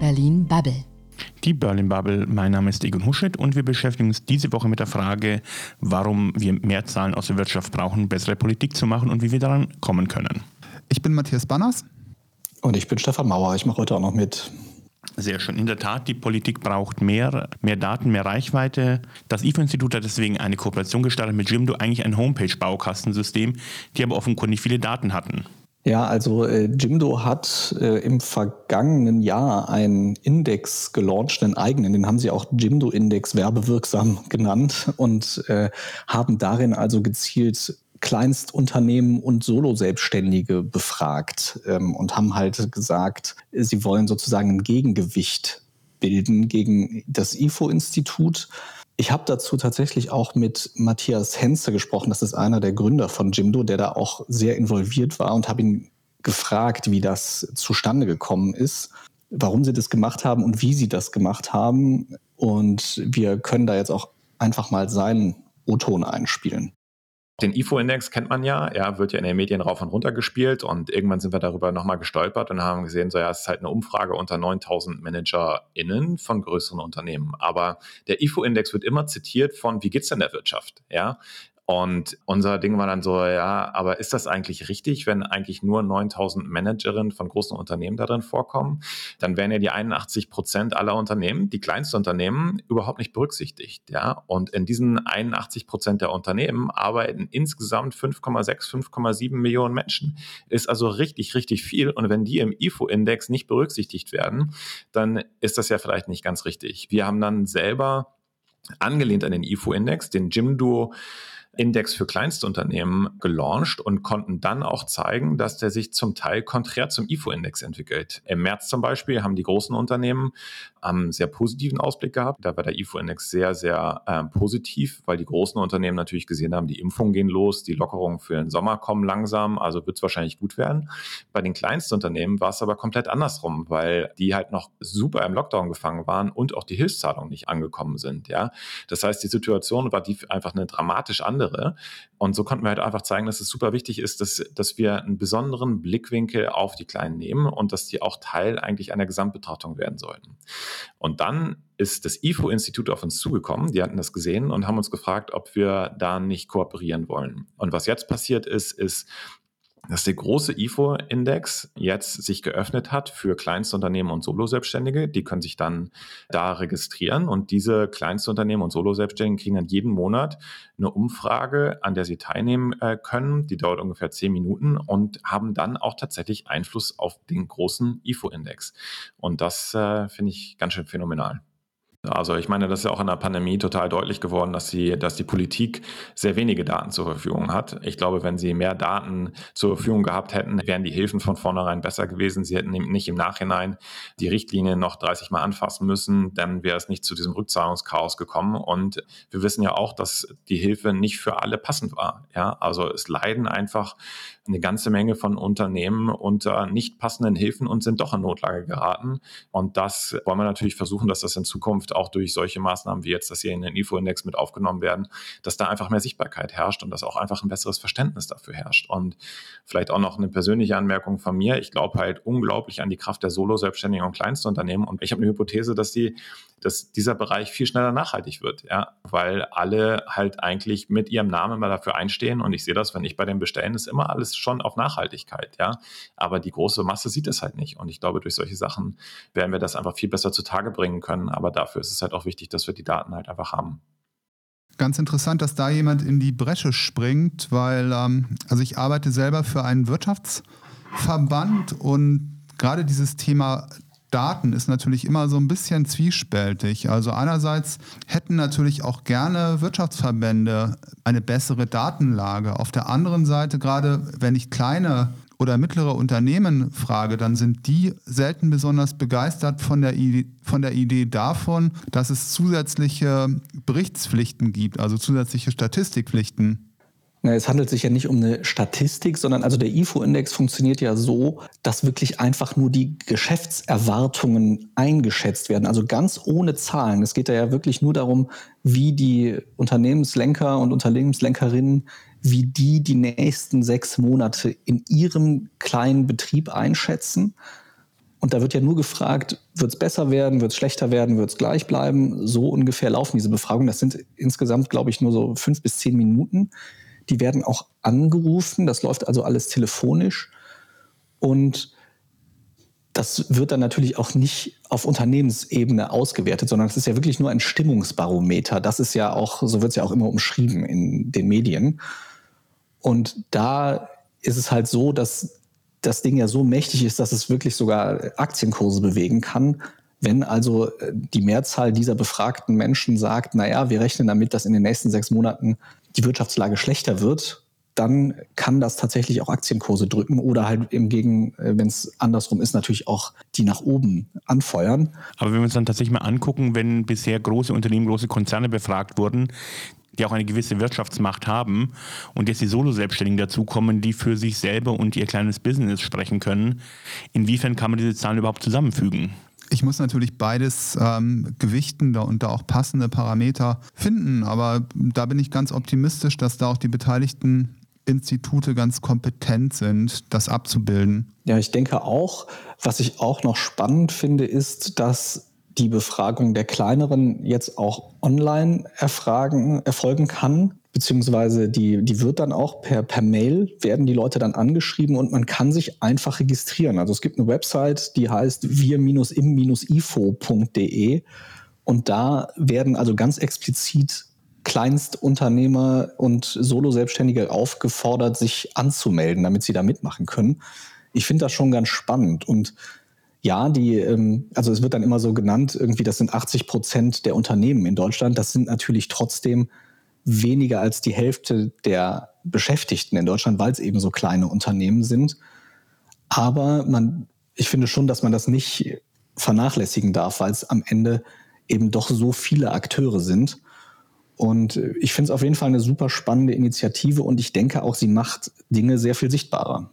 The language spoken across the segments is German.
Berlin Bubble. Die Berlin Bubble, mein Name ist Egon Huschet und wir beschäftigen uns diese Woche mit der Frage, warum wir mehr Zahlen aus der Wirtschaft brauchen, bessere Politik zu machen und wie wir daran kommen können. Ich bin Matthias Banners. Und ich bin Stefan Mauer. Ich mache heute auch noch mit. Sehr schön. In der Tat, die Politik braucht mehr, mehr Daten, mehr Reichweite. Das IFO-Institut hat deswegen eine Kooperation gestartet mit Jimdo, eigentlich ein Homepage-Baukastensystem, die aber offenkundig viele Daten hatten. Ja, also äh, Jimdo hat äh, im vergangenen Jahr einen Index gelauncht, einen eigenen, den haben sie auch Jimdo-Index werbewirksam genannt und äh, haben darin also gezielt Kleinstunternehmen und Solo-Selbstständige befragt ähm, und haben halt gesagt, sie wollen sozusagen ein Gegengewicht bilden gegen das IFO-Institut. Ich habe dazu tatsächlich auch mit Matthias Henze gesprochen. Das ist einer der Gründer von Jimdo, der da auch sehr involviert war und habe ihn gefragt, wie das zustande gekommen ist, warum sie das gemacht haben und wie sie das gemacht haben. Und wir können da jetzt auch einfach mal seinen O-Ton einspielen. Den IFO-Index kennt man ja, ja, wird ja in den Medien rauf und runter gespielt und irgendwann sind wir darüber nochmal gestolpert und haben gesehen, so ja, es ist halt eine Umfrage unter 9000 ManagerInnen von größeren Unternehmen. Aber der IFO-Index wird immer zitiert von, wie geht's denn der Wirtschaft? Ja, und unser Ding war dann so, ja, aber ist das eigentlich richtig, wenn eigentlich nur 9000 Managerinnen von großen Unternehmen darin vorkommen? Dann wären ja die 81 Prozent aller Unternehmen, die kleinsten Unternehmen, überhaupt nicht berücksichtigt, ja. Und in diesen 81 Prozent der Unternehmen arbeiten insgesamt 5,6, 5,7 Millionen Menschen. Ist also richtig, richtig viel. Und wenn die im IFO-Index nicht berücksichtigt werden, dann ist das ja vielleicht nicht ganz richtig. Wir haben dann selber angelehnt an den IFO-Index, den Jimdo Index für Kleinstunternehmen gelauncht und konnten dann auch zeigen, dass der sich zum Teil konträr zum IFO-Index entwickelt. Im März zum Beispiel haben die großen Unternehmen einen sehr positiven Ausblick gehabt. Da war der IFO-Index sehr, sehr äh, positiv, weil die großen Unternehmen natürlich gesehen haben, die Impfungen gehen los, die Lockerungen für den Sommer kommen langsam, also wird es wahrscheinlich gut werden. Bei den Kleinstunternehmen war es aber komplett andersrum, weil die halt noch super im Lockdown gefangen waren und auch die Hilfszahlungen nicht angekommen sind. Ja, das heißt, die Situation war die einfach eine dramatisch andere. Und so konnten wir halt einfach zeigen, dass es super wichtig ist, dass, dass wir einen besonderen Blickwinkel auf die Kleinen nehmen und dass die auch Teil eigentlich einer Gesamtbetrachtung werden sollten. Und dann ist das IFO-Institut auf uns zugekommen, die hatten das gesehen und haben uns gefragt, ob wir da nicht kooperieren wollen. Und was jetzt passiert ist, ist, dass der große IFO-Index jetzt sich geöffnet hat für Kleinstunternehmen und Solo-Selbstständige. Die können sich dann da registrieren und diese Kleinstunternehmen und Solo-Selbstständigen kriegen dann jeden Monat eine Umfrage, an der sie teilnehmen äh, können. Die dauert ungefähr zehn Minuten und haben dann auch tatsächlich Einfluss auf den großen IFO-Index. Und das äh, finde ich ganz schön phänomenal. Also ich meine, das ist ja auch in der Pandemie total deutlich geworden, dass, sie, dass die Politik sehr wenige Daten zur Verfügung hat. Ich glaube, wenn sie mehr Daten zur Verfügung gehabt hätten, wären die Hilfen von vornherein besser gewesen. Sie hätten nicht im Nachhinein die Richtlinie noch 30 Mal anfassen müssen, dann wäre es nicht zu diesem Rückzahlungschaos gekommen. Und wir wissen ja auch, dass die Hilfe nicht für alle passend war. Ja, also es leiden einfach eine ganze Menge von Unternehmen unter nicht passenden Hilfen und sind doch in Notlage geraten. Und das wollen wir natürlich versuchen, dass das in Zukunft auch durch solche Maßnahmen wie jetzt, dass hier in den IFO-Index mit aufgenommen werden, dass da einfach mehr Sichtbarkeit herrscht und dass auch einfach ein besseres Verständnis dafür herrscht. Und vielleicht auch noch eine persönliche Anmerkung von mir. Ich glaube halt unglaublich an die Kraft der Solo-Selbstständigen und Kleinstunternehmen. Und ich habe eine Hypothese, dass die dass dieser Bereich viel schneller nachhaltig wird, ja, weil alle halt eigentlich mit ihrem Namen mal dafür einstehen. Und ich sehe das, wenn ich bei den Bestellen, ist immer alles schon auf Nachhaltigkeit, ja, aber die große Masse sieht es halt nicht. Und ich glaube, durch solche Sachen werden wir das einfach viel besser zutage bringen können, aber dafür ist es halt auch wichtig, dass wir die Daten halt einfach haben. Ganz interessant, dass da jemand in die Bresche springt, weil ähm, also ich arbeite selber für einen Wirtschaftsverband und gerade dieses Thema Daten ist natürlich immer so ein bisschen zwiespältig. Also einerseits hätten natürlich auch gerne Wirtschaftsverbände eine bessere Datenlage. Auf der anderen Seite, gerade wenn ich kleine oder mittlere Unternehmen frage, dann sind die selten besonders begeistert von der, Idee, von der Idee davon, dass es zusätzliche Berichtspflichten gibt, also zusätzliche Statistikpflichten. Es handelt sich ja nicht um eine Statistik, sondern also der IFO-Index funktioniert ja so, dass wirklich einfach nur die Geschäftserwartungen eingeschätzt werden, also ganz ohne Zahlen. Es geht da ja wirklich nur darum, wie die Unternehmenslenker und Unternehmenslenkerinnen, wie die die nächsten sechs Monate in ihrem kleinen Betrieb einschätzen. Und da wird ja nur gefragt, wird es besser werden, wird es schlechter werden, wird es gleich bleiben? So ungefähr laufen diese Befragungen. Das sind insgesamt, glaube ich, nur so fünf bis zehn Minuten. Die werden auch angerufen. Das läuft also alles telefonisch. Und das wird dann natürlich auch nicht auf Unternehmensebene ausgewertet, sondern es ist ja wirklich nur ein Stimmungsbarometer. Das ist ja auch, so wird es ja auch immer umschrieben in den Medien. Und da ist es halt so, dass das Ding ja so mächtig ist, dass es wirklich sogar Aktienkurse bewegen kann. Wenn also äh, die Mehrzahl dieser befragten Menschen sagt, naja, wir rechnen damit, dass in den nächsten sechs Monaten die Wirtschaftslage schlechter wird, dann kann das tatsächlich auch Aktienkurse drücken oder halt im Gegen, äh, wenn es andersrum ist, natürlich auch die nach oben anfeuern. Aber wenn wir uns dann tatsächlich mal angucken, wenn bisher große Unternehmen, große Konzerne befragt wurden, die auch eine gewisse Wirtschaftsmacht haben und jetzt die Solo-Selbstständigen dazukommen, die für sich selber und ihr kleines Business sprechen können, inwiefern kann man diese Zahlen überhaupt zusammenfügen? Ich muss natürlich beides ähm, gewichten und da auch passende Parameter finden, aber da bin ich ganz optimistisch, dass da auch die Beteiligten Institute ganz kompetent sind, das abzubilden. Ja, ich denke auch. Was ich auch noch spannend finde, ist, dass die Befragung der kleineren jetzt auch online erfragen, erfolgen kann. Beziehungsweise die, die wird dann auch per, per Mail, werden die Leute dann angeschrieben und man kann sich einfach registrieren. Also es gibt eine Website, die heißt wir-im-ifo.de und da werden also ganz explizit Kleinstunternehmer und Solo-Selbstständige aufgefordert, sich anzumelden, damit sie da mitmachen können. Ich finde das schon ganz spannend und ja, die, ähm, also es wird dann immer so genannt, irgendwie, das sind 80 Prozent der Unternehmen in Deutschland. Das sind natürlich trotzdem weniger als die Hälfte der Beschäftigten in Deutschland, weil es eben so kleine Unternehmen sind. Aber man, ich finde schon, dass man das nicht vernachlässigen darf, weil es am Ende eben doch so viele Akteure sind. Und ich finde es auf jeden Fall eine super spannende Initiative und ich denke auch, sie macht Dinge sehr viel sichtbarer.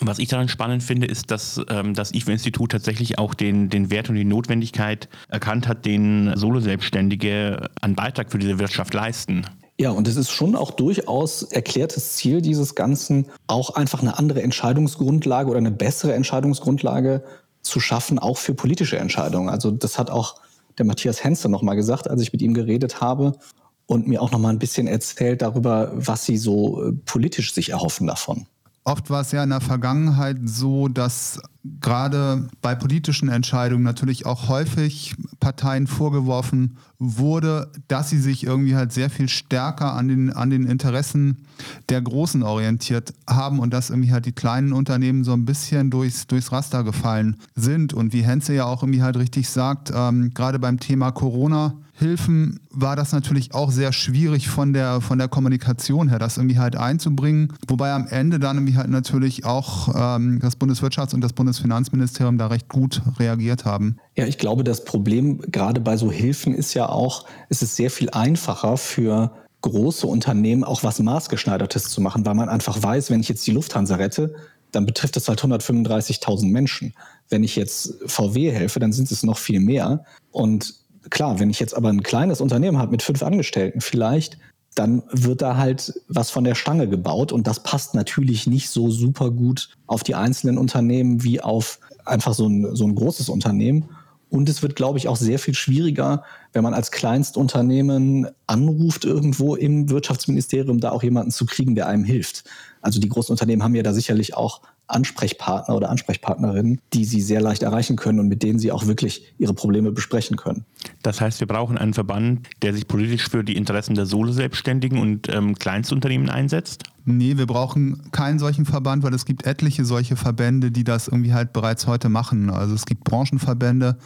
Was ich daran spannend finde, ist, dass ähm, das IFO-Institut tatsächlich auch den, den Wert und die Notwendigkeit erkannt hat, den Solo-Selbstständige einen Beitrag für diese Wirtschaft leisten. Ja, und es ist schon auch durchaus erklärtes Ziel dieses Ganzen, auch einfach eine andere Entscheidungsgrundlage oder eine bessere Entscheidungsgrundlage zu schaffen, auch für politische Entscheidungen. Also das hat auch der Matthias Henze nochmal gesagt, als ich mit ihm geredet habe und mir auch noch mal ein bisschen erzählt darüber, was sie so äh, politisch sich erhoffen davon. Oft war es ja in der Vergangenheit so, dass gerade bei politischen Entscheidungen natürlich auch häufig Parteien vorgeworfen wurde, dass sie sich irgendwie halt sehr viel stärker an den, an den Interessen der Großen orientiert haben und dass irgendwie halt die kleinen Unternehmen so ein bisschen durchs, durchs Raster gefallen sind. Und wie Henze ja auch irgendwie halt richtig sagt, ähm, gerade beim Thema Corona, Hilfen war das natürlich auch sehr schwierig von der, von der Kommunikation her, das irgendwie halt einzubringen. Wobei am Ende dann irgendwie halt natürlich auch ähm, das Bundeswirtschafts- und das Bundesfinanzministerium da recht gut reagiert haben. Ja, ich glaube, das Problem gerade bei so Hilfen ist ja auch, es ist sehr viel einfacher für große Unternehmen auch was maßgeschneidertes zu machen, weil man einfach weiß, wenn ich jetzt die Lufthansa rette, dann betrifft das halt 135.000 Menschen. Wenn ich jetzt VW helfe, dann sind es noch viel mehr. Und klar, wenn ich jetzt aber ein kleines Unternehmen habe mit fünf Angestellten vielleicht, dann wird da halt was von der Stange gebaut und das passt natürlich nicht so super gut auf die einzelnen Unternehmen wie auf einfach so ein, so ein großes Unternehmen. Und es wird, glaube ich, auch sehr viel schwieriger, wenn man als Kleinstunternehmen anruft irgendwo im Wirtschaftsministerium, da auch jemanden zu kriegen, der einem hilft. Also die großen Unternehmen haben ja da sicherlich auch Ansprechpartner oder Ansprechpartnerinnen, die sie sehr leicht erreichen können und mit denen sie auch wirklich ihre Probleme besprechen können. Das heißt, wir brauchen einen Verband, der sich politisch für die Interessen der Solo-Selbstständigen und ähm, Kleinstunternehmen einsetzt? Nee, wir brauchen keinen solchen Verband, weil es gibt etliche solche Verbände, die das irgendwie halt bereits heute machen. Also es gibt Branchenverbände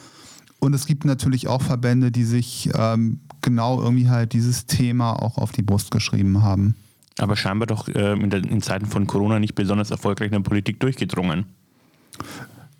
und es gibt natürlich auch Verbände, die sich ähm, genau irgendwie halt dieses Thema auch auf die Brust geschrieben haben aber scheinbar doch äh, in, der, in, Zeiten von Corona nicht besonders erfolgreich in der Politik durchgedrungen.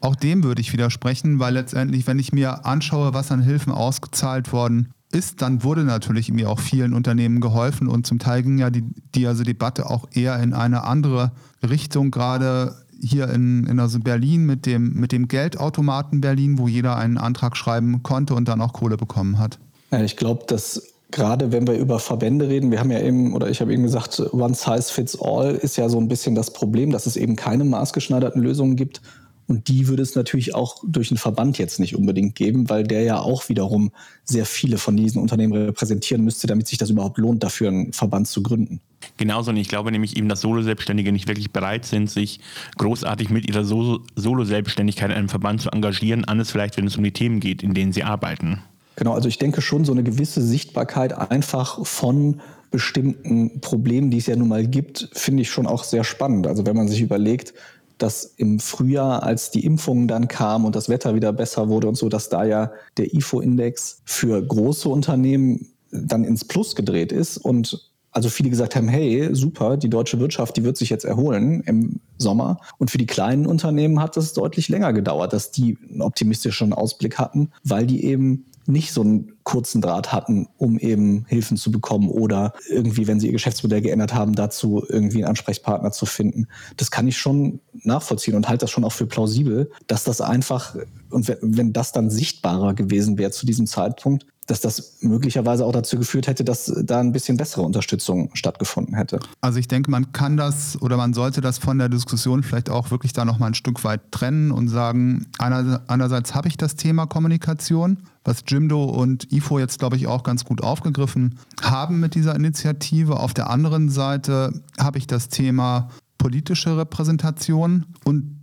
Auch dem würde ich widersprechen, weil letztendlich, wenn ich mir anschaue, was an Hilfen ausgezahlt worden ist, dann wurde natürlich mir auch vielen Unternehmen geholfen und zum Teil ging ja die, die also Debatte auch eher in eine andere Richtung, gerade hier in, in also Berlin mit dem, mit dem Geldautomaten Berlin, wo jeder einen Antrag schreiben konnte und dann auch Kohle bekommen hat. Ja, ich glaube, dass gerade wenn wir über Verbände reden, wir haben ja eben, oder ich habe eben gesagt, One Size Fits All ist ja so ein bisschen das Problem, dass es eben keine maßgeschneiderten Lösungen gibt. Und die würde es natürlich auch durch einen Verband jetzt nicht unbedingt geben, weil der ja auch wiederum sehr viele von diesen Unternehmen repräsentieren müsste, damit sich das überhaupt lohnt, dafür einen Verband zu gründen. Genauso, und ich glaube nämlich eben, dass Solo-Selbstständige nicht wirklich bereit sind, sich großartig mit ihrer Solo-Selbstständigkeit in einem Verband zu engagieren, anders vielleicht, wenn es um die Themen geht, in denen sie arbeiten. Genau, also ich denke schon so eine gewisse Sichtbarkeit einfach von bestimmten Problemen, die es ja nun mal gibt, finde ich schon auch sehr spannend. Also wenn man sich überlegt, dass im Frühjahr, als die Impfungen dann kamen und das Wetter wieder besser wurde und so, dass da ja der IFO-Index für große Unternehmen dann ins Plus gedreht ist und also viele gesagt haben, hey, super, die deutsche Wirtschaft, die wird sich jetzt erholen im Sommer. Und für die kleinen Unternehmen hat es deutlich länger gedauert, dass die einen optimistischen Ausblick hatten, weil die eben nicht so einen kurzen Draht hatten, um eben Hilfen zu bekommen oder irgendwie, wenn sie ihr Geschäftsmodell geändert haben, dazu irgendwie einen Ansprechpartner zu finden. Das kann ich schon nachvollziehen und halte das schon auch für plausibel, dass das einfach, und wenn das dann sichtbarer gewesen wäre zu diesem Zeitpunkt, dass das möglicherweise auch dazu geführt hätte, dass da ein bisschen bessere Unterstützung stattgefunden hätte. Also ich denke, man kann das oder man sollte das von der Diskussion vielleicht auch wirklich da nochmal ein Stück weit trennen und sagen, einerseits habe ich das Thema Kommunikation, was Jimdo und IFO jetzt, glaube ich, auch ganz gut aufgegriffen haben mit dieser Initiative. Auf der anderen Seite habe ich das Thema politische Repräsentation und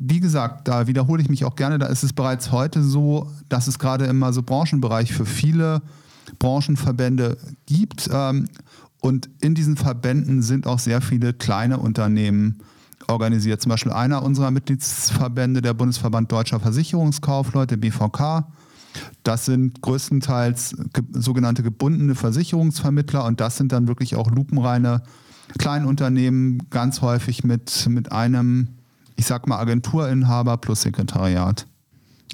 wie gesagt, da wiederhole ich mich auch gerne, da ist es bereits heute so, dass es gerade immer so Branchenbereich für viele Branchenverbände gibt. Ähm, und in diesen Verbänden sind auch sehr viele kleine Unternehmen organisiert. Zum Beispiel einer unserer Mitgliedsverbände, der Bundesverband Deutscher Versicherungskaufleute, BVK. Das sind größtenteils sogenannte gebundene Versicherungsvermittler und das sind dann wirklich auch lupenreine Kleinunternehmen, ganz häufig mit, mit einem ich sag mal, Agenturinhaber plus Sekretariat.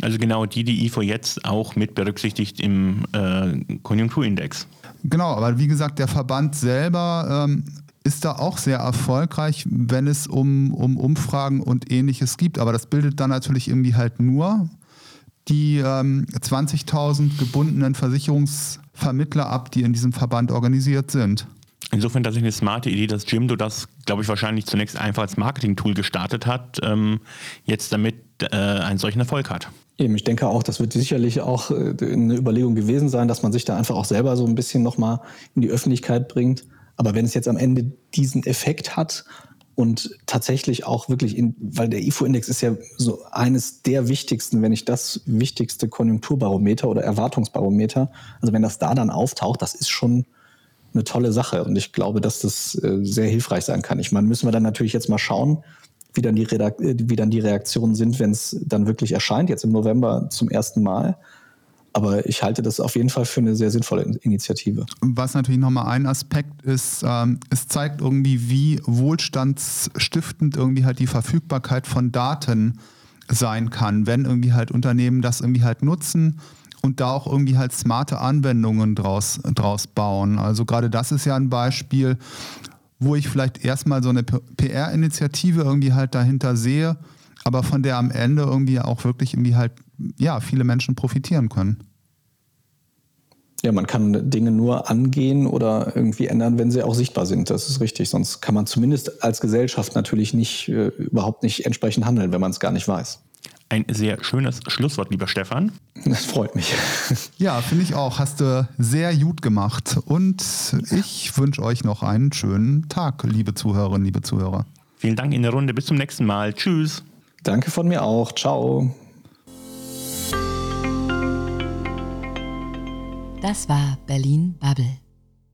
Also genau die, die IFO jetzt auch mit berücksichtigt im äh, Konjunkturindex. Genau, aber wie gesagt, der Verband selber ähm, ist da auch sehr erfolgreich, wenn es um, um Umfragen und ähnliches gibt. Aber das bildet dann natürlich irgendwie halt nur die ähm, 20.000 gebundenen Versicherungsvermittler ab, die in diesem Verband organisiert sind. Insofern tatsächlich eine smarte Idee, dass Jimdo das, glaube ich, wahrscheinlich zunächst einfach als Marketing-Tool gestartet hat, ähm, jetzt damit äh, einen solchen Erfolg hat. Eben, ich denke auch, das wird sicherlich auch äh, eine Überlegung gewesen sein, dass man sich da einfach auch selber so ein bisschen nochmal in die Öffentlichkeit bringt. Aber wenn es jetzt am Ende diesen Effekt hat und tatsächlich auch wirklich, in, weil der IFO-Index ist ja so eines der wichtigsten, wenn nicht das wichtigste Konjunkturbarometer oder Erwartungsbarometer. Also wenn das da dann auftaucht, das ist schon eine tolle Sache. Und ich glaube, dass das äh, sehr hilfreich sein kann. Ich meine, müssen wir dann natürlich jetzt mal schauen, wie dann die, Redakt äh, wie dann die Reaktionen sind, wenn es dann wirklich erscheint, jetzt im November zum ersten Mal. Aber ich halte das auf jeden Fall für eine sehr sinnvolle Initiative. Was natürlich nochmal ein Aspekt ist, ähm, es zeigt irgendwie, wie wohlstandsstiftend irgendwie halt die Verfügbarkeit von Daten sein kann, wenn irgendwie halt Unternehmen das irgendwie halt nutzen und da auch irgendwie halt smarte Anwendungen draus, draus bauen. Also gerade das ist ja ein Beispiel, wo ich vielleicht erstmal so eine PR-Initiative irgendwie halt dahinter sehe, aber von der am Ende irgendwie auch wirklich irgendwie halt, ja, viele Menschen profitieren können. Ja, man kann Dinge nur angehen oder irgendwie ändern, wenn sie auch sichtbar sind. Das ist richtig. Sonst kann man zumindest als Gesellschaft natürlich nicht, äh, überhaupt nicht entsprechend handeln, wenn man es gar nicht weiß. Ein sehr schönes Schlusswort, lieber Stefan. Das freut mich. Ja, finde ich auch. Hast du sehr gut gemacht. Und ich wünsche euch noch einen schönen Tag, liebe Zuhörerinnen, liebe Zuhörer. Vielen Dank in der Runde. Bis zum nächsten Mal. Tschüss. Danke von mir auch. Ciao. Das war Berlin Bubble.